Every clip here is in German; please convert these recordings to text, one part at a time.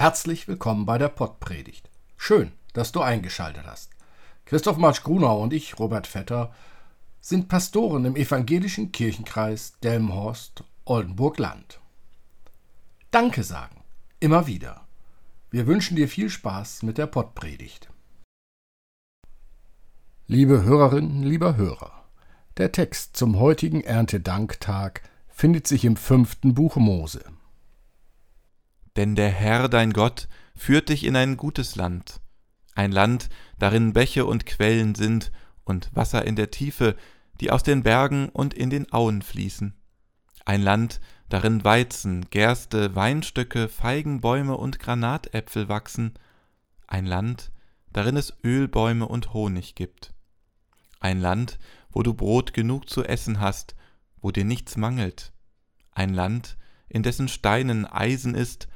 Herzlich willkommen bei der Pottpredigt. Schön, dass du eingeschaltet hast. Christoph Marsch Grunau und ich, Robert Vetter, sind Pastoren im evangelischen Kirchenkreis Delmenhorst Oldenburg-Land. Danke sagen, immer wieder. Wir wünschen dir viel Spaß mit der Pottpredigt. Liebe Hörerinnen, lieber Hörer, der Text zum heutigen Erntedanktag findet sich im fünften Buch Mose. Denn der Herr dein Gott führt dich in ein gutes Land, ein Land, darin Bäche und Quellen sind und Wasser in der Tiefe, die aus den Bergen und in den Auen fließen, ein Land, darin Weizen, Gerste, Weinstöcke, Feigenbäume und Granatäpfel wachsen, ein Land, darin es Ölbäume und Honig gibt, ein Land, wo du Brot genug zu essen hast, wo dir nichts mangelt, ein Land, in dessen Steinen Eisen ist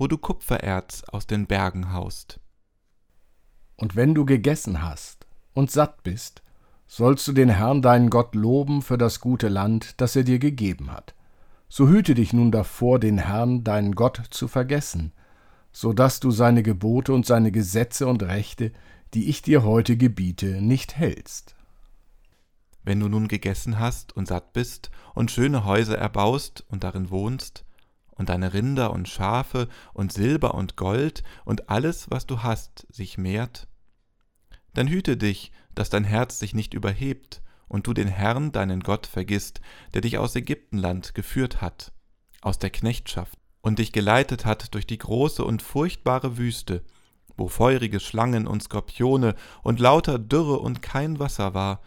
wo du Kupfererz aus den Bergen haust. Und wenn du gegessen hast und satt bist, sollst du den Herrn deinen Gott loben für das gute Land, das er dir gegeben hat. So hüte dich nun davor, den Herrn deinen Gott zu vergessen, so dass du seine Gebote und seine Gesetze und Rechte, die ich dir heute gebiete, nicht hältst. Wenn du nun gegessen hast und satt bist und schöne Häuser erbaust und darin wohnst, und deine Rinder und Schafe und Silber und Gold und alles, was du hast, sich mehrt? Dann hüte dich, dass dein Herz sich nicht überhebt und du den Herrn, deinen Gott, vergisst, der dich aus Ägyptenland geführt hat, aus der Knechtschaft, und dich geleitet hat durch die große und furchtbare Wüste, wo feurige Schlangen und Skorpione und lauter Dürre und kein Wasser war,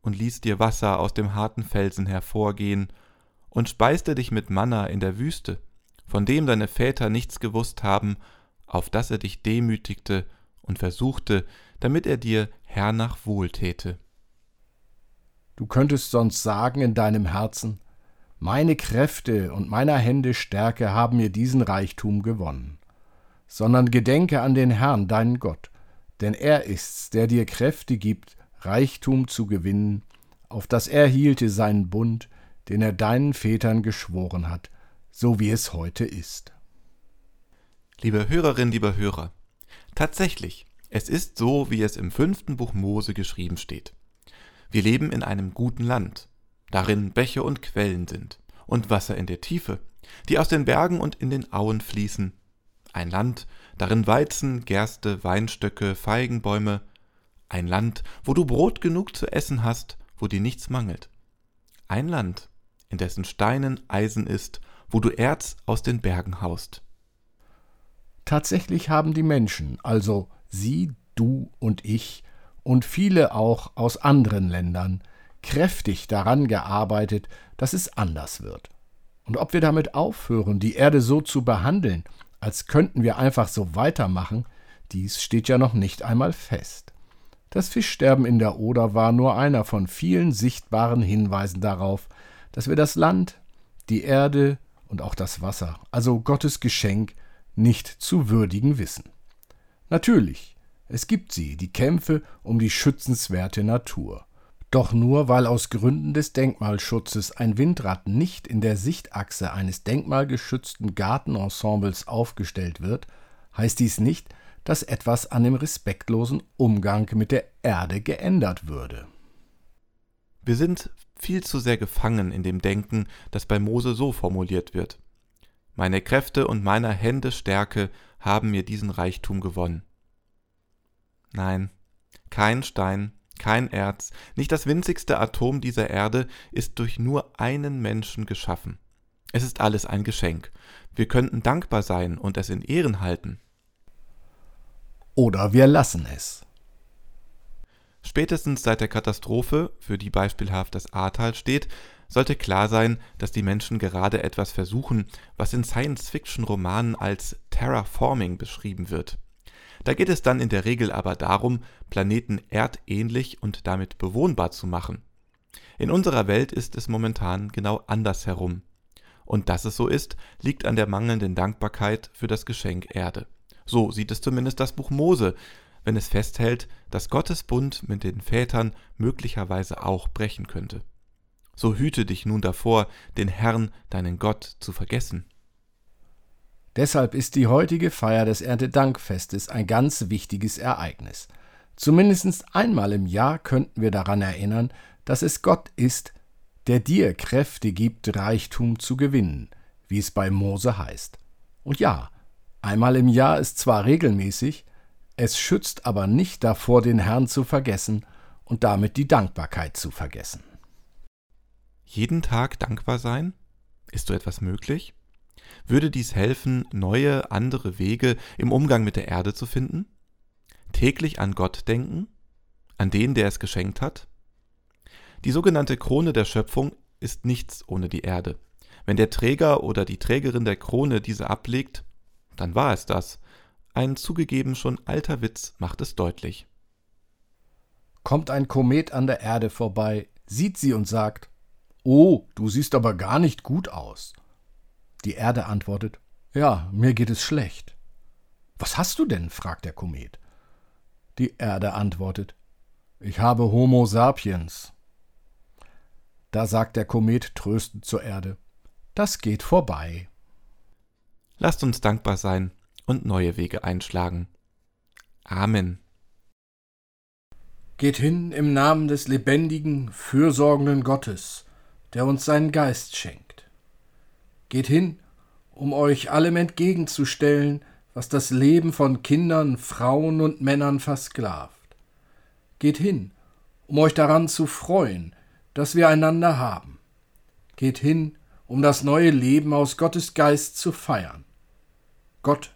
und ließ dir Wasser aus dem harten Felsen hervorgehen, und speiste dich mit Manna in der Wüste, von dem deine Väter nichts gewusst haben, auf das er dich demütigte und versuchte, damit er dir hernach wohltäte. Du könntest sonst sagen in deinem Herzen, meine Kräfte und meiner Hände Stärke haben mir diesen Reichtum gewonnen. Sondern gedenke an den Herrn, deinen Gott, denn er ist's, der dir Kräfte gibt, Reichtum zu gewinnen, auf das er hielte seinen Bund, den er deinen Vätern geschworen hat, so wie es heute ist. Liebe Hörerin, lieber Hörer, tatsächlich, es ist so, wie es im fünften Buch Mose geschrieben steht. Wir leben in einem guten Land, darin Bäche und Quellen sind und Wasser in der Tiefe, die aus den Bergen und in den Auen fließen. Ein Land, darin Weizen, Gerste, Weinstöcke, Feigenbäume. Ein Land, wo du Brot genug zu essen hast, wo dir nichts mangelt. Ein Land, in dessen Steinen Eisen ist wo du Erz aus den Bergen haust. Tatsächlich haben die Menschen, also Sie, du und ich und viele auch aus anderen Ländern, kräftig daran gearbeitet, dass es anders wird. Und ob wir damit aufhören, die Erde so zu behandeln, als könnten wir einfach so weitermachen, dies steht ja noch nicht einmal fest. Das Fischsterben in der Oder war nur einer von vielen sichtbaren Hinweisen darauf, dass wir das Land, die Erde, und auch das Wasser, also Gottes Geschenk, nicht zu würdigen wissen. Natürlich, es gibt sie, die Kämpfe um die schützenswerte Natur. Doch nur weil aus Gründen des Denkmalschutzes ein Windrad nicht in der Sichtachse eines denkmalgeschützten Gartenensembles aufgestellt wird, heißt dies nicht, dass etwas an dem respektlosen Umgang mit der Erde geändert würde. Wir sind viel zu sehr gefangen in dem Denken, das bei Mose so formuliert wird. Meine Kräfte und meiner Hände Stärke haben mir diesen Reichtum gewonnen. Nein, kein Stein, kein Erz, nicht das winzigste Atom dieser Erde ist durch nur einen Menschen geschaffen. Es ist alles ein Geschenk. Wir könnten dankbar sein und es in Ehren halten. Oder wir lassen es. Spätestens seit der Katastrophe, für die beispielhaft das Ahrtal steht, sollte klar sein, dass die Menschen gerade etwas versuchen, was in Science-Fiction-Romanen als Terraforming beschrieben wird. Da geht es dann in der Regel aber darum, Planeten erdähnlich und damit bewohnbar zu machen. In unserer Welt ist es momentan genau andersherum. Und dass es so ist, liegt an der mangelnden Dankbarkeit für das Geschenk Erde. So sieht es zumindest das Buch Mose, wenn es festhält, dass Gottes Bund mit den Vätern möglicherweise auch brechen könnte. So hüte dich nun davor, den Herrn, deinen Gott, zu vergessen. Deshalb ist die heutige Feier des Erntedankfestes ein ganz wichtiges Ereignis. Zumindest einmal im Jahr könnten wir daran erinnern, dass es Gott ist, der dir Kräfte gibt, Reichtum zu gewinnen, wie es bei Mose heißt. Und ja, einmal im Jahr ist zwar regelmäßig, es schützt aber nicht davor, den Herrn zu vergessen und damit die Dankbarkeit zu vergessen. Jeden Tag dankbar sein? Ist so etwas möglich? Würde dies helfen, neue, andere Wege im Umgang mit der Erde zu finden? Täglich an Gott denken? An den, der es geschenkt hat? Die sogenannte Krone der Schöpfung ist nichts ohne die Erde. Wenn der Träger oder die Trägerin der Krone diese ablegt, dann war es das. Ein zugegeben schon alter Witz macht es deutlich. Kommt ein Komet an der Erde vorbei, sieht sie und sagt, Oh, du siehst aber gar nicht gut aus. Die Erde antwortet, Ja, mir geht es schlecht. Was hast du denn? fragt der Komet. Die Erde antwortet, Ich habe Homo sapiens. Da sagt der Komet tröstend zur Erde, Das geht vorbei. Lasst uns dankbar sein und neue Wege einschlagen. Amen. Geht hin im Namen des lebendigen, fürsorgenden Gottes, der uns seinen Geist schenkt. Geht hin, um euch allem entgegenzustellen, was das Leben von Kindern, Frauen und Männern versklavt. Geht hin, um euch daran zu freuen, dass wir einander haben. Geht hin, um das neue Leben aus Gottes Geist zu feiern. Gott